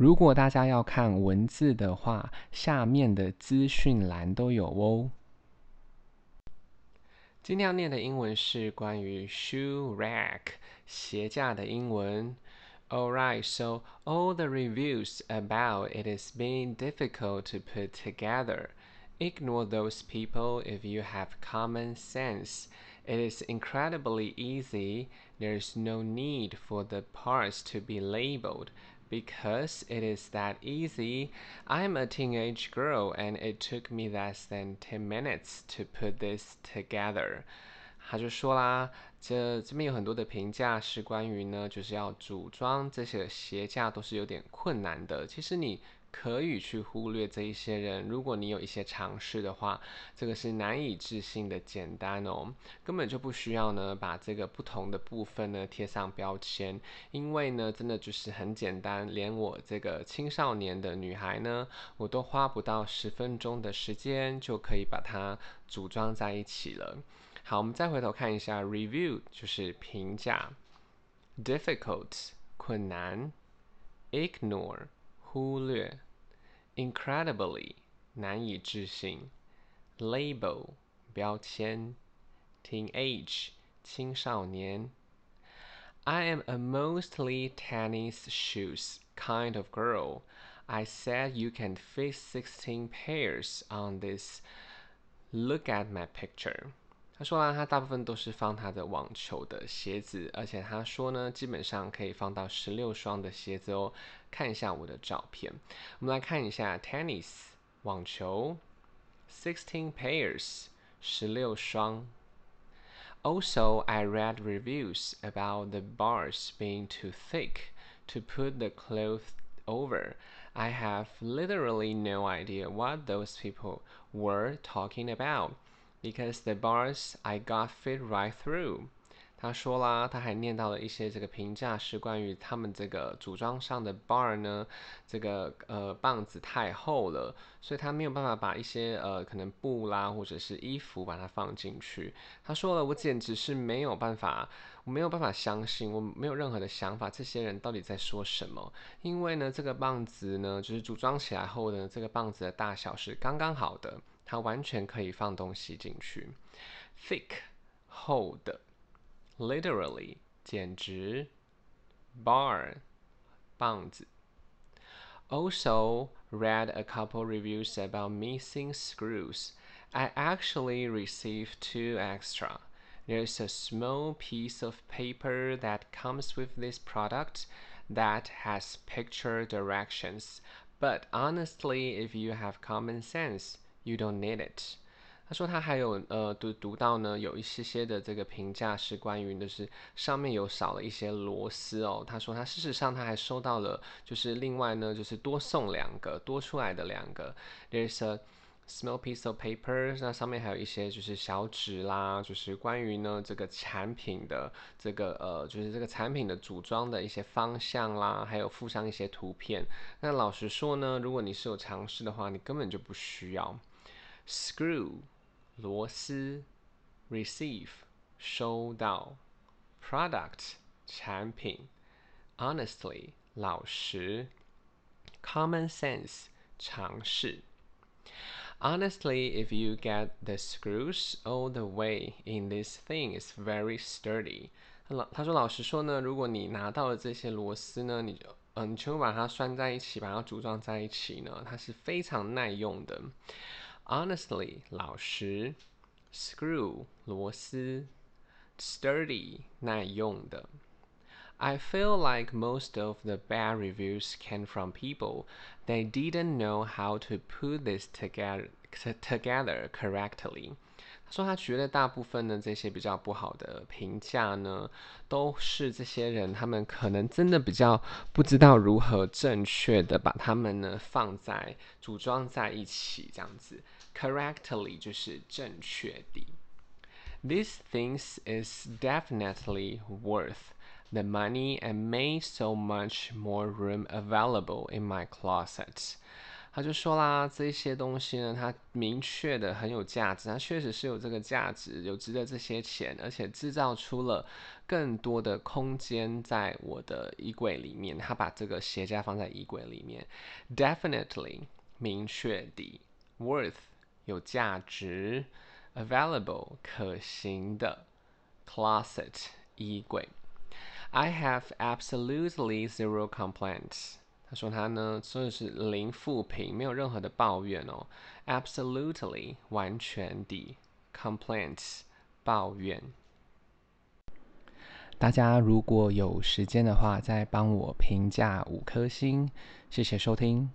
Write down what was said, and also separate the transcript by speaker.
Speaker 1: 如果大家要看文字的话，下面的资讯栏都有哦。今天要念的英文是关于 shoe rack 鞋架的英文。Alright, so all the reviews about it is being difficult to put together. Ignore those people if you have common sense. It is incredibly easy. There's no need for the parts to be labeled. Because it is that easy. I'm a teenage girl and it took me less than ten minutes to put this together. 他就说啦，这这边有很多的评价是关于呢，就是要组装这些鞋架都是有点困难的。其实你。可以去忽略这一些人，如果你有一些尝试的话，这个是难以置信的简单哦，根本就不需要呢把这个不同的部分呢贴上标签，因为呢真的就是很简单，连我这个青少年的女孩呢，我都花不到十分钟的时间就可以把它组装在一起了。好，我们再回头看一下，review 就是评价，difficult 困难，ignore。忽略 ，incredibly 难以置信，label 标签，teenage 青少年。I am a mostly tennis shoes kind of girl. I said you can fit sixteen pairs on this. Look at my picture. 他说啊，他大部分都是放他的网球的鞋子，而且他说呢，基本上可以放到十六双的鞋子哦。看一下我的照片，我们来看一下 tennis 网球，sixteen pairs 十六双。Also, I read reviews about the bars being too thick to put the cloth over. I have literally no idea what those people were talking about. Because the bars I got fit right through，他说啦，他还念到了一些这个评价，是关于他们这个组装上的 bar 呢，这个呃棒子太厚了，所以他没有办法把一些呃可能布啦或者是衣服把它放进去。他说了，我简直是没有办法，我没有办法相信，我没有任何的想法，这些人到底在说什么？因为呢，这个棒子呢，就是组装起来后呢，这个棒子的大小是刚刚好的。它完全可以放东西进去。Thick，厚的。Literally，简直。Bar，棒子。Also read a couple reviews about missing screws. I actually received two extra. There's a small piece of paper that comes with this product that has picture directions. But honestly, if you have common sense, You don't need it。他说他还有呃读读到呢，有一些些的这个评价是关于就是上面有少了一些螺丝哦。他说他事实上他还收到了，就是另外呢就是多送两个多出来的两个。There's a small piece of paper，那上面还有一些就是小纸啦，就是关于呢这个产品的这个呃就是这个产品的组装的一些方向啦，还有附上一些图片。那老实说呢，如果你是有尝试的话，你根本就不需要。Screw 螺丝，receive 收到，product 产品，honestly 老实，common sense 常识。Honestly, if you get the screws all the way in this thing, it's very sturdy。老他说老实说呢，如果你拿到了这些螺丝呢，你就嗯，你全部把它拴在一起，把它组装在一起呢，它是非常耐用的。Honestly，老实；screw，螺丝；sturdy，耐用的。I feel like most of the bad reviews came from people they didn't know how to put this together together correctly. 他说他觉得大部分的这些比较不好的评价呢，都是这些人他们可能真的比较不知道如何正确的把它们呢放在组装在一起这样子。 Correctly 就是正确的。These things is definitely worth the money and made so much more room available in my closet. 他就说啦，这些东西呢，它明确的很有价值，它确实是有这个价值，有值得这些钱，而且制造出了更多的空间在我的衣柜里面。他把这个鞋架放在衣柜里面，definitely 明确的，worth 有价值，available 可行的，closet 衣柜。I have absolutely zero complaints. 他说他呢，真的是零负评，没有任何的抱怨哦。Absolutely，完全的。Complaints，抱怨。大家如果有时间的话，再帮我评价五颗星，谢谢收听。